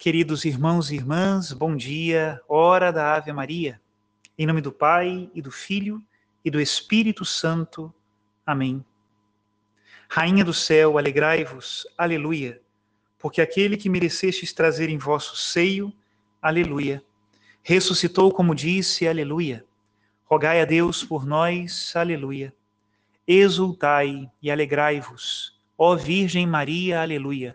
Queridos irmãos e irmãs, bom dia, hora da Ave Maria. Em nome do Pai e do Filho e do Espírito Santo. Amém. Rainha do céu, alegrai-vos, aleluia, porque aquele que merecestes trazer em vosso seio, aleluia, ressuscitou como disse, aleluia. Rogai a Deus por nós, aleluia. Exultai e alegrai-vos, ó Virgem Maria, aleluia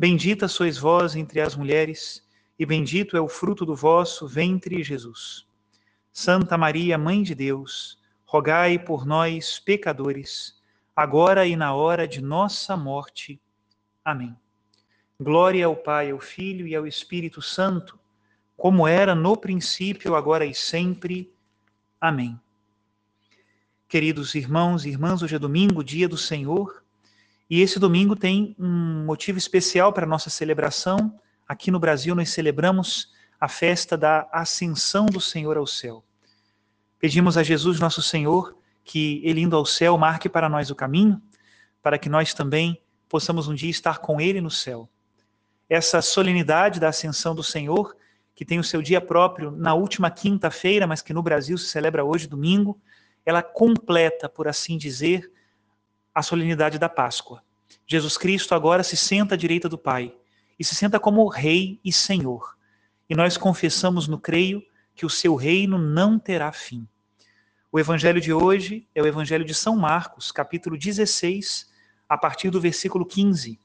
Bendita sois vós entre as mulheres, e bendito é o fruto do vosso ventre, Jesus. Santa Maria, Mãe de Deus, rogai por nós, pecadores, agora e na hora de nossa morte. Amém. Glória ao Pai, ao Filho e ao Espírito Santo, como era no princípio, agora e sempre. Amém. Queridos irmãos e irmãs, hoje é domingo, dia do Senhor. E esse domingo tem um motivo especial para a nossa celebração. Aqui no Brasil, nós celebramos a festa da ascensão do Senhor ao céu. Pedimos a Jesus, nosso Senhor, que ele indo ao céu marque para nós o caminho, para que nós também possamos um dia estar com ele no céu. Essa solenidade da ascensão do Senhor, que tem o seu dia próprio na última quinta-feira, mas que no Brasil se celebra hoje, domingo, ela completa, por assim dizer, a solenidade da Páscoa. Jesus Cristo agora se senta à direita do Pai e se senta como Rei e Senhor. E nós confessamos no creio que o seu reino não terá fim. O evangelho de hoje é o evangelho de São Marcos, capítulo 16, a partir do versículo 15,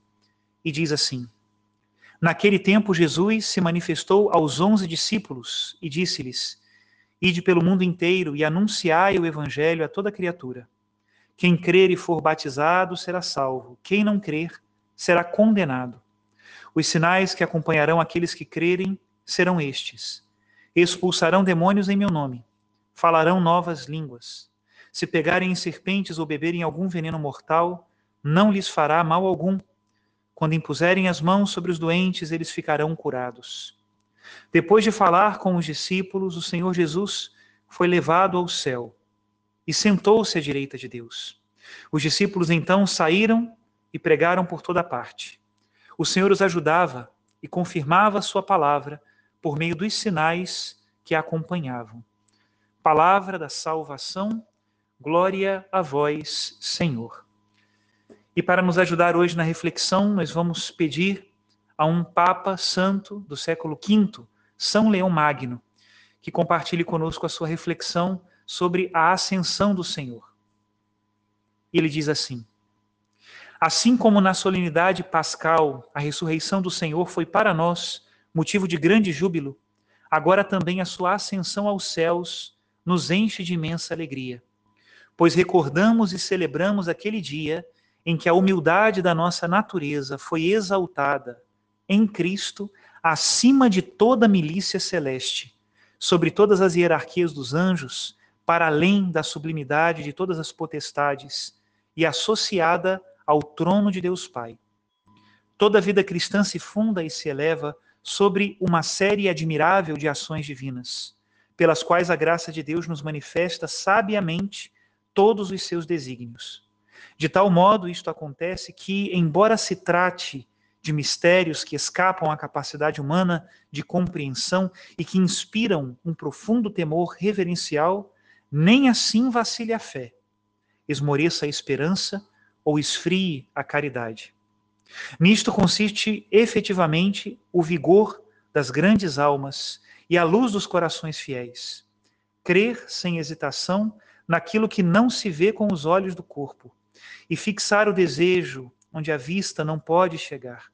e diz assim: Naquele tempo Jesus se manifestou aos onze discípulos e disse-lhes: Ide pelo mundo inteiro e anunciai o evangelho a toda criatura. Quem crer e for batizado será salvo, quem não crer será condenado. Os sinais que acompanharão aqueles que crerem serão estes: expulsarão demônios em meu nome, falarão novas línguas. Se pegarem em serpentes ou beberem algum veneno mortal, não lhes fará mal algum. Quando impuserem as mãos sobre os doentes, eles ficarão curados. Depois de falar com os discípulos, o Senhor Jesus foi levado ao céu e sentou-se à direita de Deus. Os discípulos então saíram e pregaram por toda parte. O Senhor os ajudava e confirmava sua palavra por meio dos sinais que a acompanhavam. Palavra da salvação, glória a vós, Senhor. E para nos ajudar hoje na reflexão, nós vamos pedir a um Papa Santo do século V, São Leão Magno, que compartilhe conosco a sua reflexão sobre a ascensão do Senhor. Ele diz assim: Assim como na solenidade pascal a ressurreição do Senhor foi para nós motivo de grande júbilo, agora também a sua ascensão aos céus nos enche de imensa alegria, pois recordamos e celebramos aquele dia em que a humildade da nossa natureza foi exaltada em Cristo acima de toda milícia celeste, sobre todas as hierarquias dos anjos para além da sublimidade de todas as potestades e associada ao trono de Deus Pai. Toda a vida cristã se funda e se eleva sobre uma série admirável de ações divinas, pelas quais a graça de Deus nos manifesta sabiamente todos os seus desígnios. De tal modo isto acontece que, embora se trate de mistérios que escapam à capacidade humana de compreensão e que inspiram um profundo temor reverencial, nem assim vacile a fé, esmoreça a esperança ou esfrie a caridade. Nisto consiste efetivamente o vigor das grandes almas e a luz dos corações fiéis. Crer sem hesitação naquilo que não se vê com os olhos do corpo e fixar o desejo onde a vista não pode chegar.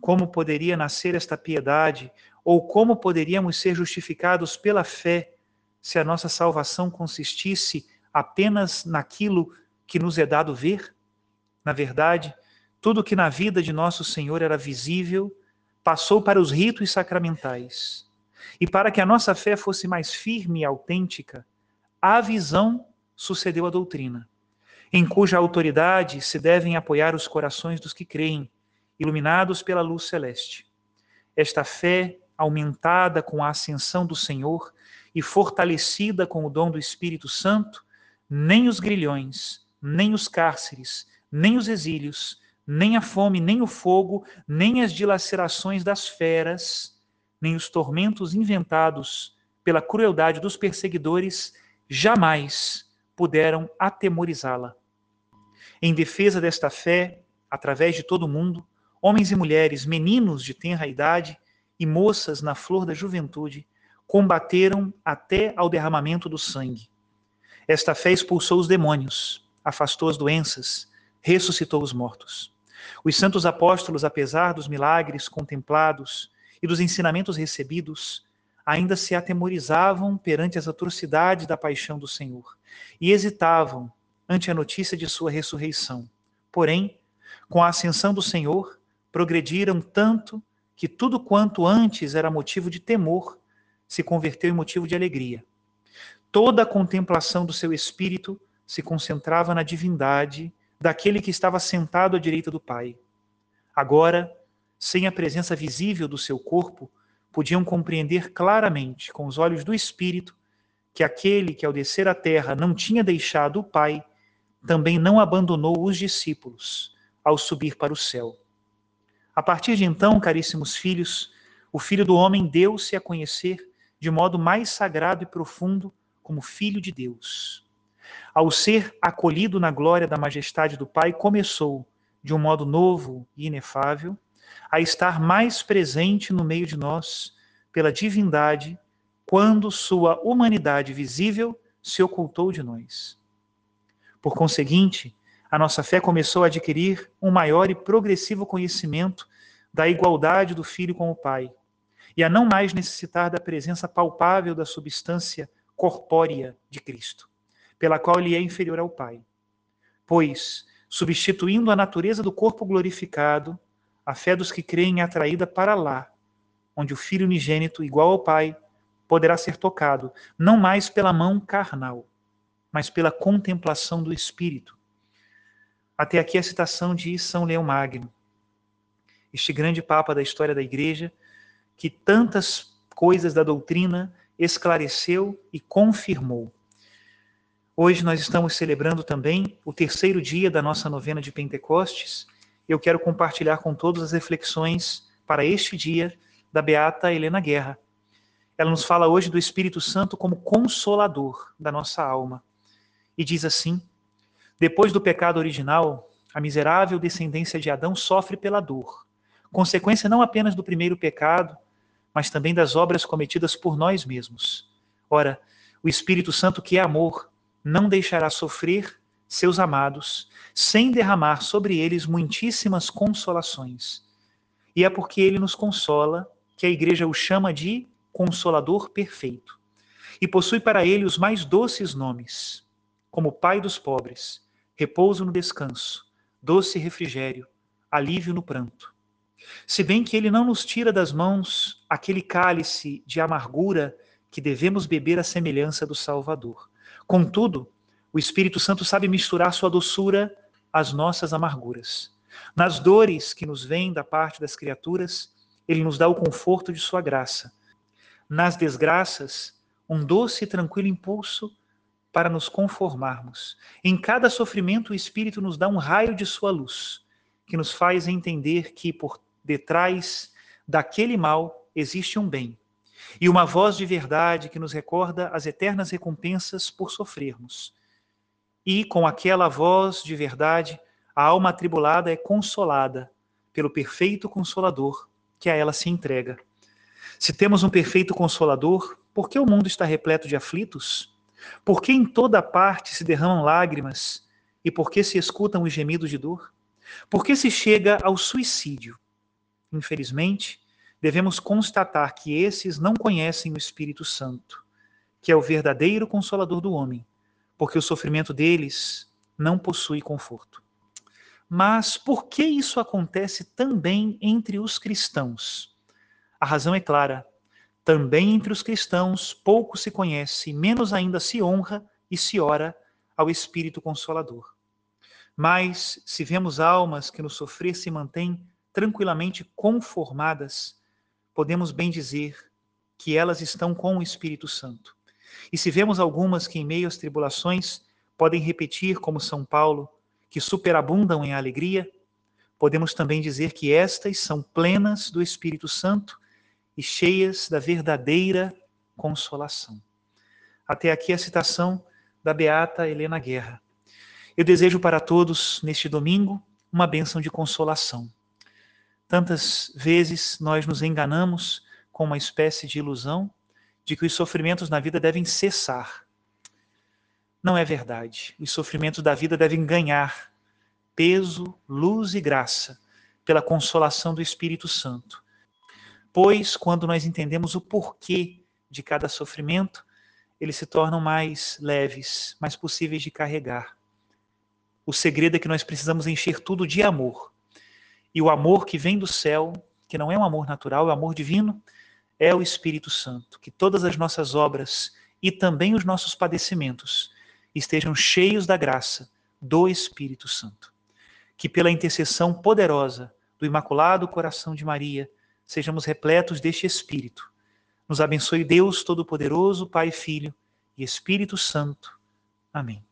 Como poderia nascer esta piedade ou como poderíamos ser justificados pela fé se a nossa salvação consistisse apenas naquilo que nos é dado ver? Na verdade, tudo que na vida de nosso Senhor era visível passou para os ritos sacramentais. E para que a nossa fé fosse mais firme e autêntica, a visão sucedeu à doutrina, em cuja autoridade se devem apoiar os corações dos que creem, iluminados pela luz celeste. Esta fé, aumentada com a ascensão do Senhor e fortalecida com o dom do Espírito Santo, nem os grilhões, nem os cárceres, nem os exílios, nem a fome, nem o fogo, nem as dilacerações das feras, nem os tormentos inventados pela crueldade dos perseguidores jamais puderam atemorizá-la. Em defesa desta fé, através de todo o mundo, homens e mulheres, meninos de tenra idade e moças na flor da juventude, combateram até ao derramamento do sangue. Esta fé expulsou os demônios, afastou as doenças, ressuscitou os mortos. Os santos apóstolos, apesar dos milagres contemplados e dos ensinamentos recebidos, ainda se atemorizavam perante as atrocidades da paixão do Senhor e hesitavam ante a notícia de sua ressurreição. Porém, com a ascensão do Senhor, progrediram tanto que tudo quanto antes era motivo de temor se converteu em motivo de alegria. Toda a contemplação do seu espírito se concentrava na divindade daquele que estava sentado à direita do Pai. Agora, sem a presença visível do seu corpo, podiam compreender claramente, com os olhos do Espírito, que aquele que ao descer à terra não tinha deixado o Pai, também não abandonou os discípulos ao subir para o céu. A partir de então, caríssimos filhos, o Filho do Homem deu-se a conhecer de modo mais sagrado e profundo como Filho de Deus ao ser acolhido na glória da majestade do Pai, começou, de um modo novo e inefável, a estar mais presente no meio de nós, pela divindade, quando sua humanidade visível se ocultou de nós. Por conseguinte, a nossa fé começou a adquirir um maior e progressivo conhecimento da igualdade do Filho com o Pai, e a não mais necessitar da presença palpável da substância corpórea de Cristo pela qual ele é inferior ao Pai. Pois, substituindo a natureza do corpo glorificado, a fé dos que creem é atraída para lá, onde o Filho unigênito, igual ao Pai, poderá ser tocado, não mais pela mão carnal, mas pela contemplação do Espírito. Até aqui a citação de São Leão Magno, este grande papa da história da Igreja, que tantas coisas da doutrina esclareceu e confirmou. Hoje nós estamos celebrando também o terceiro dia da nossa novena de Pentecostes. Eu quero compartilhar com todos as reflexões para este dia da beata Helena Guerra. Ela nos fala hoje do Espírito Santo como consolador da nossa alma. E diz assim: Depois do pecado original, a miserável descendência de Adão sofre pela dor, consequência não apenas do primeiro pecado, mas também das obras cometidas por nós mesmos. Ora, o Espírito Santo, que é amor, não deixará sofrer seus amados, sem derramar sobre eles muitíssimas consolações. E é porque ele nos consola que a igreja o chama de Consolador Perfeito. E possui para ele os mais doces nomes, como Pai dos pobres, repouso no descanso, doce refrigério, alívio no pranto. Se bem que ele não nos tira das mãos aquele cálice de amargura que devemos beber à semelhança do Salvador. Contudo, o Espírito Santo sabe misturar sua doçura às nossas amarguras. Nas dores que nos vêm da parte das criaturas, ele nos dá o conforto de sua graça. Nas desgraças, um doce e tranquilo impulso para nos conformarmos. Em cada sofrimento, o Espírito nos dá um raio de sua luz, que nos faz entender que por detrás daquele mal existe um bem e uma voz de verdade que nos recorda as eternas recompensas por sofrermos. E com aquela voz de verdade, a alma atribulada é consolada pelo perfeito consolador que a ela se entrega. Se temos um perfeito consolador, por que o mundo está repleto de aflitos? Por que em toda parte se derramam lágrimas? E por que se escutam os gemidos de dor? Por que se chega ao suicídio? Infelizmente, devemos constatar que esses não conhecem o Espírito Santo, que é o verdadeiro consolador do homem, porque o sofrimento deles não possui conforto. Mas por que isso acontece também entre os cristãos? A razão é clara. Também entre os cristãos pouco se conhece, menos ainda se honra e se ora ao Espírito Consolador. Mas, se vemos almas que no sofrer se mantêm tranquilamente conformadas, podemos bem dizer que elas estão com o Espírito Santo. E se vemos algumas que, em meio às tribulações, podem repetir, como São Paulo, que superabundam em alegria, podemos também dizer que estas são plenas do Espírito Santo e cheias da verdadeira consolação. Até aqui a citação da beata Helena Guerra. Eu desejo para todos, neste domingo, uma bênção de consolação. Tantas vezes nós nos enganamos com uma espécie de ilusão de que os sofrimentos na vida devem cessar. Não é verdade. Os sofrimentos da vida devem ganhar peso, luz e graça pela consolação do Espírito Santo. Pois, quando nós entendemos o porquê de cada sofrimento, eles se tornam mais leves, mais possíveis de carregar. O segredo é que nós precisamos encher tudo de amor. E o amor que vem do céu, que não é um amor natural, é um amor divino, é o Espírito Santo. Que todas as nossas obras e também os nossos padecimentos estejam cheios da graça do Espírito Santo. Que pela intercessão poderosa do Imaculado Coração de Maria, sejamos repletos deste Espírito. Nos abençoe Deus Todo-Poderoso, Pai, Filho e Espírito Santo. Amém.